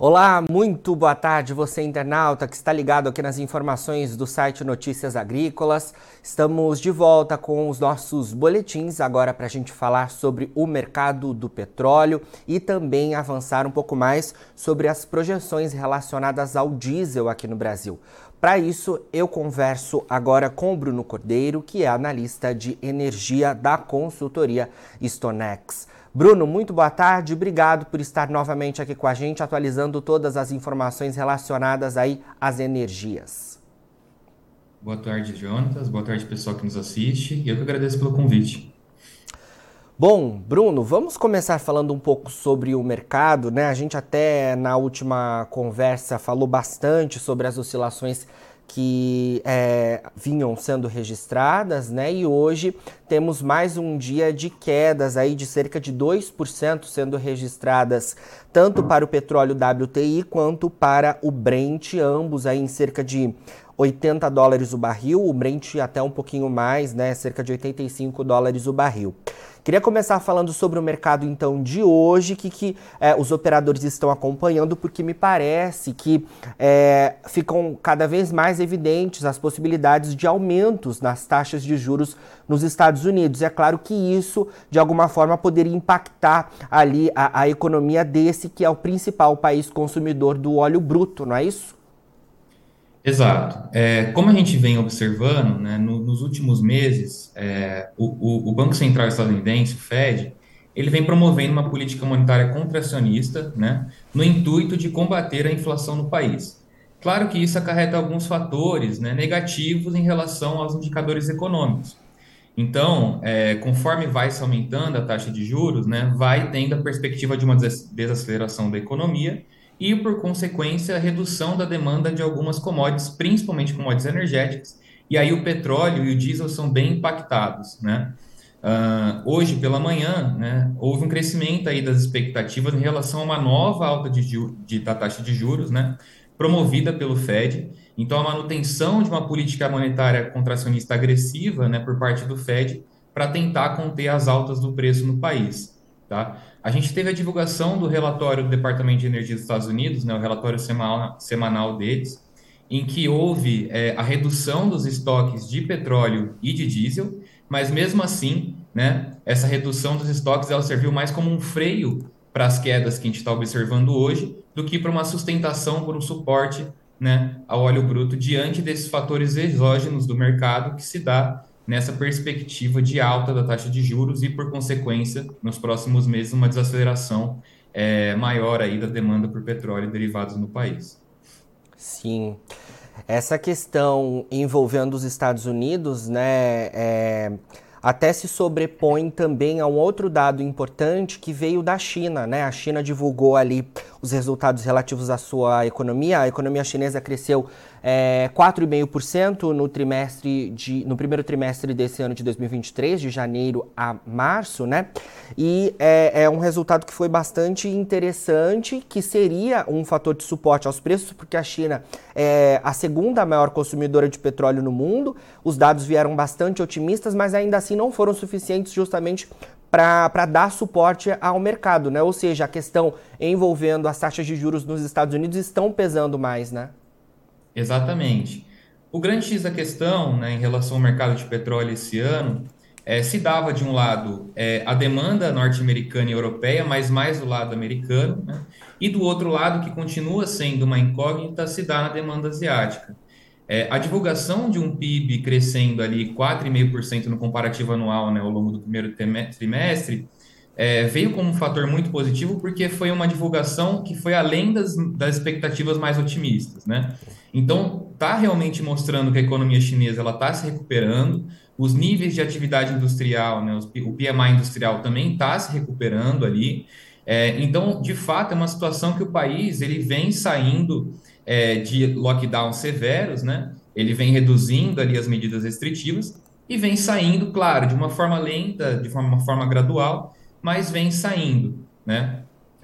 Olá, muito boa tarde, você internauta que está ligado aqui nas informações do site Notícias Agrícolas. Estamos de volta com os nossos boletins agora para a gente falar sobre o mercado do petróleo e também avançar um pouco mais sobre as projeções relacionadas ao diesel aqui no Brasil. Para isso, eu converso agora com o Bruno Cordeiro, que é analista de energia da consultoria Stonex. Bruno, muito boa tarde, obrigado por estar novamente aqui com a gente, atualizando todas as informações relacionadas aí às energias. Boa tarde, Jonatas, boa tarde pessoal que nos assiste, e eu que agradeço pelo convite. Bom, Bruno, vamos começar falando um pouco sobre o mercado, né? A gente até na última conversa falou bastante sobre as oscilações que é, vinham sendo registradas, né? E hoje temos mais um dia de quedas aí de cerca de 2% sendo registradas, tanto para o petróleo WTI quanto para o Brent, ambos aí em cerca de 80 dólares o barril, o Brent até um pouquinho mais, né? Cerca de 85 dólares o barril. Queria começar falando sobre o mercado então de hoje, que, que é, os operadores estão acompanhando, porque me parece que é, ficam cada vez mais evidentes as possibilidades de aumentos nas taxas de juros nos Estados Unidos. É claro que isso, de alguma forma, poderia impactar ali a, a economia desse que é o principal país consumidor do óleo bruto, não é isso? Exato. É, como a gente vem observando, né, no, nos últimos meses, é, o, o, Banco Central estadunidense, o Fed, ele vem promovendo uma política monetária contracionista, né, no intuito de combater a inflação no país. Claro que isso acarreta alguns fatores né, negativos em relação aos indicadores econômicos. Então, é, conforme vai se aumentando a taxa de juros, né, vai tendo a perspectiva de uma desaceleração da economia e, por consequência, a redução da demanda de algumas commodities, principalmente commodities energéticas, e aí o petróleo e o diesel são bem impactados, né? Uh, hoje pela manhã, né, houve um crescimento aí das expectativas em relação a uma nova alta de, de, da taxa de juros, né, promovida pelo Fed. Então, a manutenção de uma política monetária contracionista agressiva, né, por parte do Fed, para tentar conter as altas do preço no país. Tá? A gente teve a divulgação do relatório do Departamento de Energia dos Estados Unidos, né, o relatório semanal, semanal deles, em que houve é, a redução dos estoques de petróleo e de diesel, mas mesmo assim, né, essa redução dos estoques ela serviu mais como um freio para as quedas que a gente está observando hoje, do que para uma sustentação, por um suporte né, ao óleo bruto diante desses fatores exógenos do mercado que se dá nessa perspectiva de alta da taxa de juros e, por consequência, nos próximos meses, uma desaceleração é, maior aí da demanda por petróleo e derivados no país. Sim. Essa questão envolvendo os Estados Unidos, né, é, até se sobrepõe também a um outro dado importante que veio da China, né? A China divulgou ali os resultados relativos à sua economia. A economia chinesa cresceu é, 4,5% no trimestre de, no primeiro trimestre desse ano de 2023, de janeiro a março, né? E é, é um resultado que foi bastante interessante, que seria um fator de suporte aos preços, porque a China é a segunda maior consumidora de petróleo no mundo. Os dados vieram bastante otimistas, mas ainda assim não foram suficientes justamente para dar suporte ao mercado, né? Ou seja, a questão envolvendo as taxas de juros nos Estados Unidos estão pesando mais, né? Exatamente. O grande X da questão, né, em relação ao mercado de petróleo esse ano, é, se dava de um lado é, a demanda norte-americana e europeia, mas mais do lado americano, né? e do outro lado, que continua sendo uma incógnita, se dá na demanda asiática. É, a divulgação de um PIB crescendo ali 4,5% no comparativo anual né, ao longo do primeiro trimestre é, veio como um fator muito positivo porque foi uma divulgação que foi além das, das expectativas mais otimistas. Né? Então, está realmente mostrando que a economia chinesa está se recuperando, os níveis de atividade industrial, né, o PMI industrial também está se recuperando ali. É, então, de fato, é uma situação que o país ele vem saindo é, de lockdowns severos, né? Ele vem reduzindo ali as medidas restritivas e vem saindo, claro, de uma forma lenta, de uma forma gradual, mas vem saindo, né?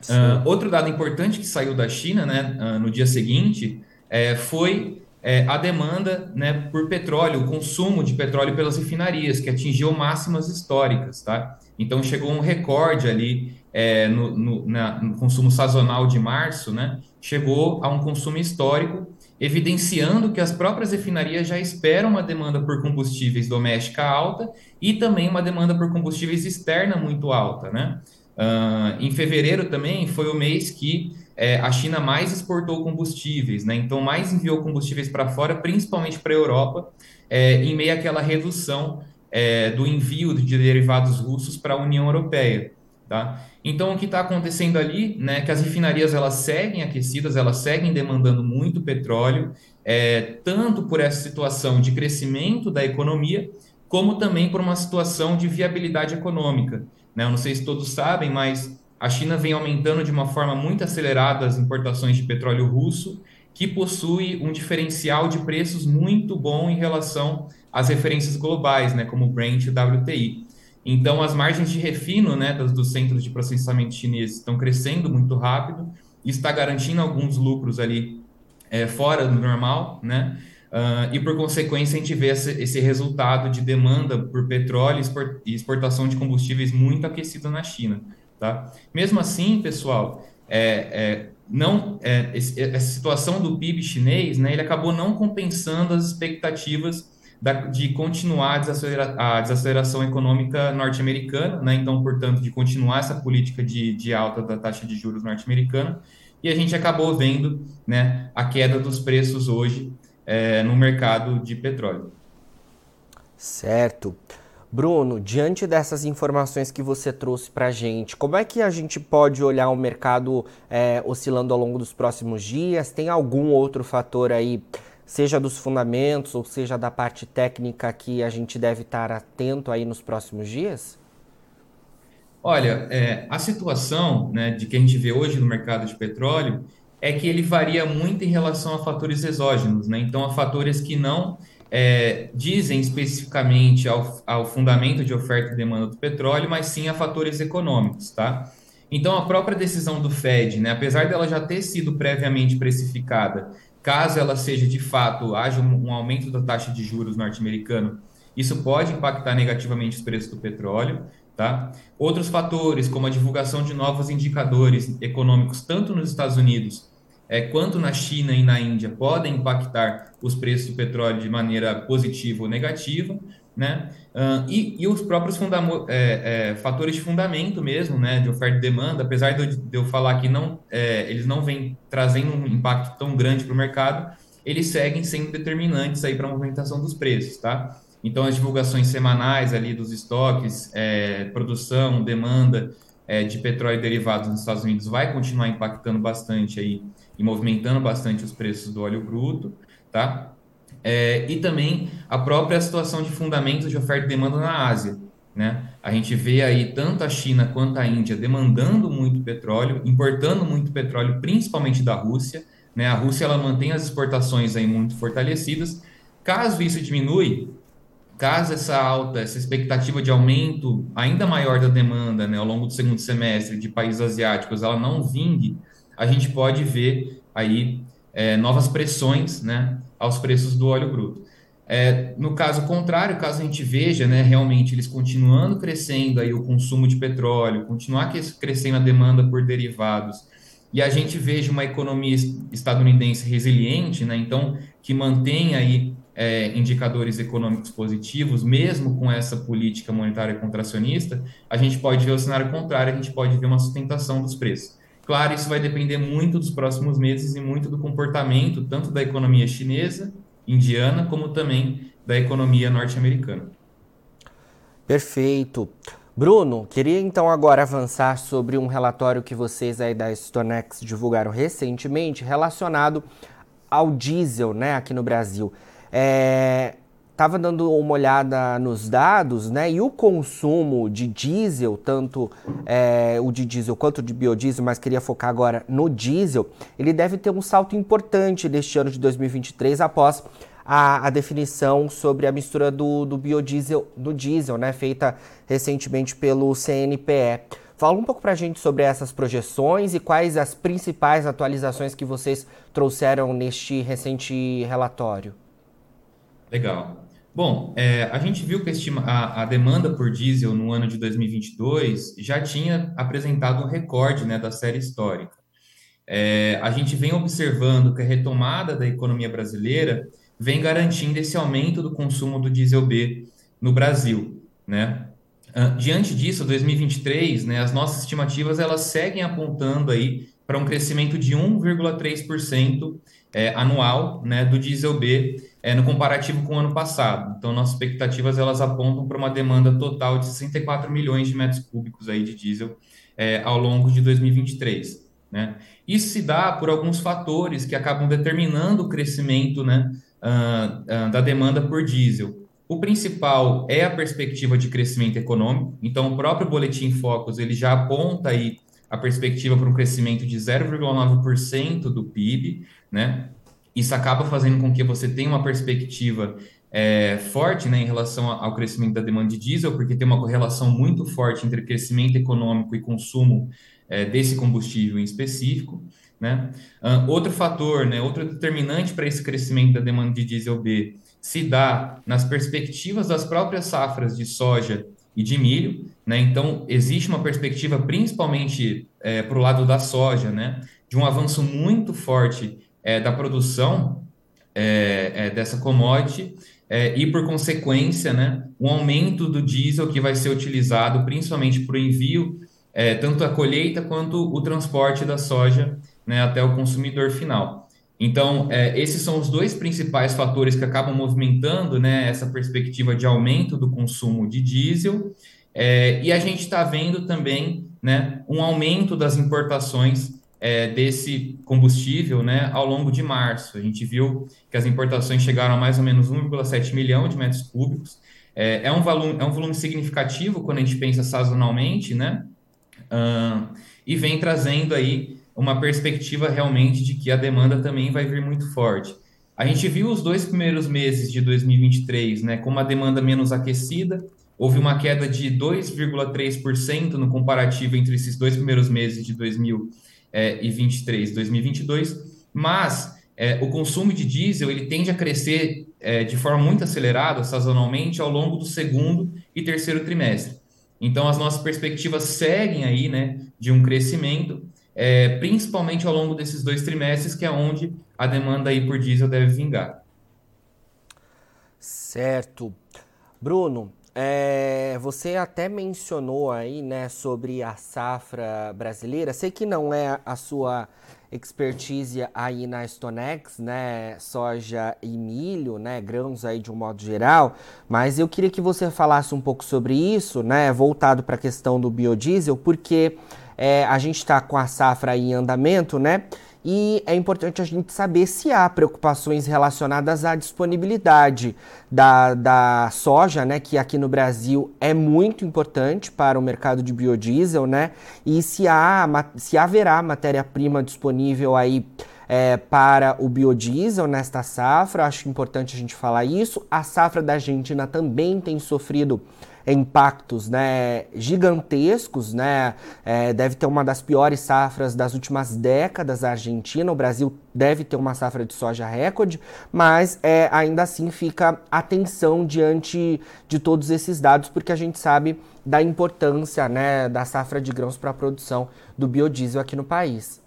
Uh, outro dado importante que saiu da China, né, uh, no dia seguinte, é, foi é, a demanda né, por petróleo, o consumo de petróleo pelas refinarias, que atingiu máximas históricas, tá? Então chegou um recorde ali é, no, no, na, no, consumo sazonal de março, né? Chegou a um consumo histórico, evidenciando que as próprias refinarias já esperam uma demanda por combustíveis doméstica alta e também uma demanda por combustíveis externa muito alta, né? Uh, em fevereiro também foi o mês que é, a China mais exportou combustíveis, né? Então mais enviou combustíveis para fora, principalmente para a Europa, é, em meio àquela redução é, do envio de derivados russos para a União Europeia. Tá? Então, o que está acontecendo ali, né, que as refinarias elas seguem aquecidas, elas seguem demandando muito petróleo, é, tanto por essa situação de crescimento da economia, como também por uma situação de viabilidade econômica. Né? Eu não sei se todos sabem, mas a China vem aumentando de uma forma muito acelerada as importações de petróleo russo, que possui um diferencial de preços muito bom em relação às referências globais, né, como o Brent e o WTI. Então, as margens de refino né, dos, dos centros de processamento chineses estão crescendo muito rápido, está garantindo alguns lucros ali é, fora do normal, né? Uh, e por consequência a gente vê esse, esse, resultado de demanda por petróleo e exportação de combustíveis muito aquecido na China. Tá? Mesmo assim, pessoal, é, é, não, é, essa situação do PIB chinês, né, ele acabou não compensando as expectativas da, de continuar a, desacelera, a desaceleração econômica norte-americana, né, então, portanto, de continuar essa política de, de alta da taxa de juros norte-americana, e a gente acabou vendo né, a queda dos preços hoje é, no mercado de petróleo. Certo. Bruno, diante dessas informações que você trouxe para a gente, como é que a gente pode olhar o mercado é, oscilando ao longo dos próximos dias? Tem algum outro fator aí, seja dos fundamentos ou seja da parte técnica, que a gente deve estar atento aí nos próximos dias? Olha, é, a situação né, de que a gente vê hoje no mercado de petróleo é que ele varia muito em relação a fatores exógenos, né? Então, a fatores que não é, dizem especificamente ao, ao fundamento de oferta e demanda do petróleo, mas sim a fatores econômicos, tá? Então, a própria decisão do Fed, né, apesar dela já ter sido previamente precificada, caso ela seja de fato, haja um, um aumento da taxa de juros norte-americano, isso pode impactar negativamente os preços do petróleo, tá? Outros fatores, como a divulgação de novos indicadores econômicos, tanto nos Estados Unidos é, quanto na China e na Índia podem impactar os preços do petróleo de maneira positiva ou negativa, né? Uh, e, e, os próprios é, é, fatores de fundamento mesmo, né, de oferta e demanda, apesar de eu, de eu falar que não, é, eles não vêm trazendo um impacto tão grande para o mercado, eles seguem sendo determinantes aí para a movimentação dos preços, tá? Então, as divulgações semanais ali dos estoques, é, produção, demanda é, de petróleo e derivados nos Estados Unidos vai continuar impactando bastante aí e movimentando bastante os preços do óleo bruto, tá? É, e também a própria situação de fundamentos de oferta e demanda na Ásia, né? A gente vê aí tanto a China quanto a Índia demandando muito petróleo, importando muito petróleo, principalmente da Rússia, né? A Rússia ela mantém as exportações aí muito fortalecidas. Caso isso diminui, caso essa alta, essa expectativa de aumento ainda maior da demanda, né, ao longo do segundo semestre de países asiáticos, ela não vingue, a gente pode ver aí é, novas pressões né, aos preços do óleo bruto. É, no caso contrário, caso a gente veja né, realmente eles continuando crescendo aí o consumo de petróleo, continuar crescendo a demanda por derivados, e a gente veja uma economia estadunidense resiliente, né, então que mantém aí é, indicadores econômicos positivos, mesmo com essa política monetária contracionista, a gente pode ver o cenário contrário, a gente pode ver uma sustentação dos preços. Claro, isso vai depender muito dos próximos meses e muito do comportamento tanto da economia chinesa, indiana, como também da economia norte-americana. Perfeito. Bruno, queria então agora avançar sobre um relatório que vocês aí da Stonex divulgaram recentemente relacionado ao diesel, né, aqui no Brasil. É, Tava dando uma olhada nos dados, né? E o consumo de diesel, tanto é, o de diesel quanto de biodiesel, mas queria focar agora no diesel, ele deve ter um salto importante neste ano de 2023 após a, a definição sobre a mistura do, do biodiesel do diesel, né? Feita recentemente pelo CNPE. Fala um pouco para a gente sobre essas projeções e quais as principais atualizações que vocês trouxeram neste recente relatório. Legal. Bom, é, a gente viu que a, a, demanda por diesel no ano de 2022 já tinha apresentado um recorde né, da série histórica. é, a gente vem observando que a retomada da economia brasileira vem garantindo esse aumento do consumo do diesel B no Brasil, né? Diante disso, 2023, né, as nossas estimativas elas seguem apontando aí para um crescimento de 1,3% é, anual né, do diesel B é, no comparativo com o ano passado. Então, nossas expectativas elas apontam para uma demanda total de 64 milhões de metros cúbicos aí de diesel é, ao longo de 2023. Né? Isso se dá por alguns fatores que acabam determinando o crescimento né, uh, uh, da demanda por diesel. O principal é a perspectiva de crescimento econômico. Então, o próprio boletim Focus ele já aponta aí a perspectiva para um crescimento de 0,9% do PIB, né? Isso acaba fazendo com que você tenha uma perspectiva é, forte né, em relação ao crescimento da demanda de diesel, porque tem uma correlação muito forte entre crescimento econômico e consumo é, desse combustível em específico. Né? Uh, outro fator, né, outro determinante para esse crescimento da demanda de diesel B se dá nas perspectivas das próprias safras de soja e de milho, né? Então existe uma perspectiva, principalmente é, para o lado da soja, né, de um avanço muito forte é, da produção é, é dessa commodity é, e, por consequência, né, um aumento do diesel que vai ser utilizado principalmente para o envio, é, tanto a colheita quanto o transporte da soja né, até o consumidor final. Então, esses são os dois principais fatores que acabam movimentando né, essa perspectiva de aumento do consumo de diesel. E a gente está vendo também né, um aumento das importações é, desse combustível né, ao longo de março. A gente viu que as importações chegaram a mais ou menos 1,7 milhão de metros cúbicos. É, é, um volume, é um volume significativo quando a gente pensa sazonalmente, né? Uh, e vem trazendo aí uma perspectiva realmente de que a demanda também vai vir muito forte. A gente viu os dois primeiros meses de 2023, né, com uma demanda menos aquecida, houve uma queda de 2,3% no comparativo entre esses dois primeiros meses de 2023 e 2022, mas é, o consumo de diesel ele tende a crescer é, de forma muito acelerada, sazonalmente, ao longo do segundo e terceiro trimestre. Então, as nossas perspectivas seguem aí, né, de um crescimento, é, principalmente ao longo desses dois trimestres, que é onde a demanda aí por diesel deve vingar. Certo. Bruno, é, você até mencionou aí, né, sobre a safra brasileira. Sei que não é a sua expertise aí na Stonex, né, soja e milho, né, grãos aí de um modo geral, mas eu queria que você falasse um pouco sobre isso, né, voltado para a questão do biodiesel, porque é, a gente está com a safra em andamento, né? E é importante a gente saber se há preocupações relacionadas à disponibilidade da, da soja, né? Que aqui no Brasil é muito importante para o mercado de biodiesel, né? E se, há, se haverá matéria-prima disponível aí é, para o biodiesel nesta safra, acho importante a gente falar isso. A safra da Argentina também tem sofrido impactos né, gigantescos, né? É, deve ter uma das piores safras das últimas décadas a Argentina. O Brasil deve ter uma safra de soja recorde, mas é, ainda assim fica atenção diante de todos esses dados, porque a gente sabe da importância né, da safra de grãos para a produção do biodiesel aqui no país.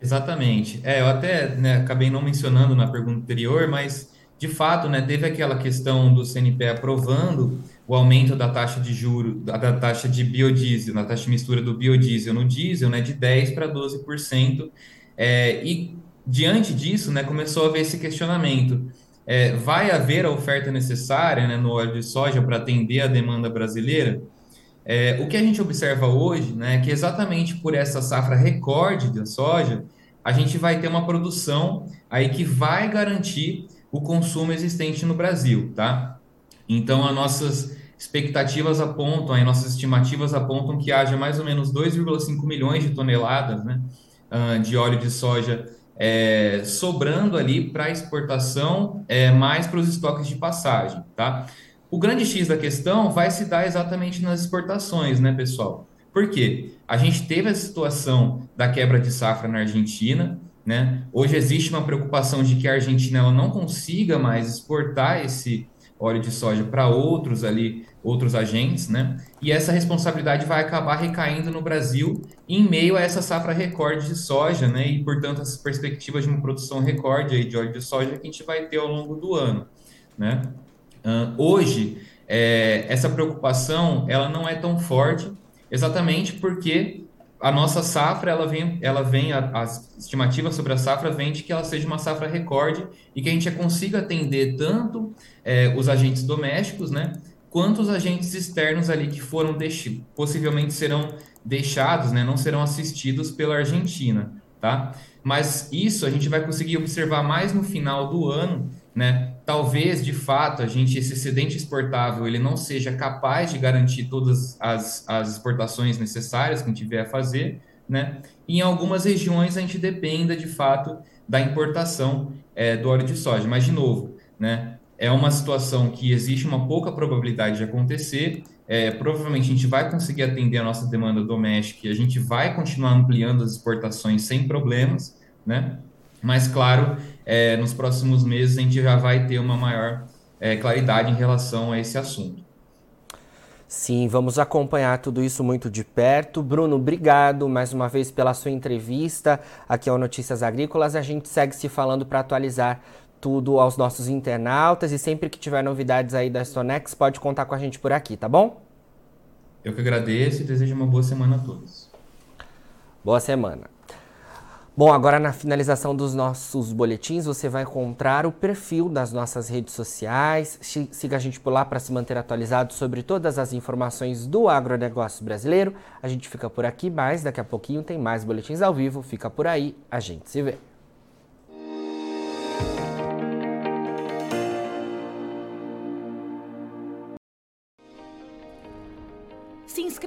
Exatamente. É, eu até né, acabei não mencionando na pergunta anterior, mas de fato, né, teve aquela questão do CNPE aprovando o aumento da taxa de juro, da taxa de biodiesel, na taxa de mistura do biodiesel no diesel, né, de 10 para 12%. É, e diante disso, né, começou a haver esse questionamento. É, vai haver a oferta necessária né, no óleo de soja para atender a demanda brasileira? É, o que a gente observa hoje né, é que exatamente por essa safra recorde da soja, a gente vai ter uma produção aí que vai garantir o consumo existente no Brasil, tá? Então, as nossas expectativas apontam, as nossas estimativas apontam que haja mais ou menos 2,5 milhões de toneladas né, ah, de óleo de soja é, sobrando ali para exportação, é, mais para os estoques de passagem, tá? O grande X da questão vai se dar exatamente nas exportações, né, pessoal? Por quê? A gente teve a situação da quebra de safra na Argentina, né? Hoje existe uma preocupação de que a Argentina ela não consiga mais exportar esse óleo de soja para outros ali, outros agentes, né? E essa responsabilidade vai acabar recaindo no Brasil em meio a essa safra recorde de soja, né? E, portanto, as perspectivas de uma produção recorde aí de óleo de soja que a gente vai ter ao longo do ano, né? Hoje, é, essa preocupação, ela não é tão forte, exatamente porque a nossa safra, ela vem, ela vem as estimativas sobre a safra vem de que ela seja uma safra recorde e que a gente consiga atender tanto é, os agentes domésticos, né, quanto os agentes externos ali que foram deixados, possivelmente serão deixados, né, não serão assistidos pela Argentina, tá? Mas isso a gente vai conseguir observar mais no final do ano, né? Talvez, de fato, a gente esse excedente exportável ele não seja capaz de garantir todas as, as exportações necessárias que a gente vier a fazer, né? E em algumas regiões a gente dependa, de fato, da importação é, do óleo de soja. Mas, de novo, né? É uma situação que existe uma pouca probabilidade de acontecer. É, provavelmente a gente vai conseguir atender a nossa demanda doméstica e a gente vai continuar ampliando as exportações sem problemas, né? Mas, claro, é, nos próximos meses a gente já vai ter uma maior é, claridade em relação a esse assunto. Sim, vamos acompanhar tudo isso muito de perto. Bruno, obrigado mais uma vez pela sua entrevista aqui ao Notícias Agrícolas. A gente segue se falando para atualizar tudo aos nossos internautas e sempre que tiver novidades aí da Stonex, pode contar com a gente por aqui, tá bom? Eu que agradeço e desejo uma boa semana a todos. Boa semana. Bom, agora na finalização dos nossos boletins, você vai encontrar o perfil das nossas redes sociais. Siga a gente por lá para se manter atualizado sobre todas as informações do agronegócio brasileiro. A gente fica por aqui, mas daqui a pouquinho tem mais boletins ao vivo. Fica por aí, a gente se vê.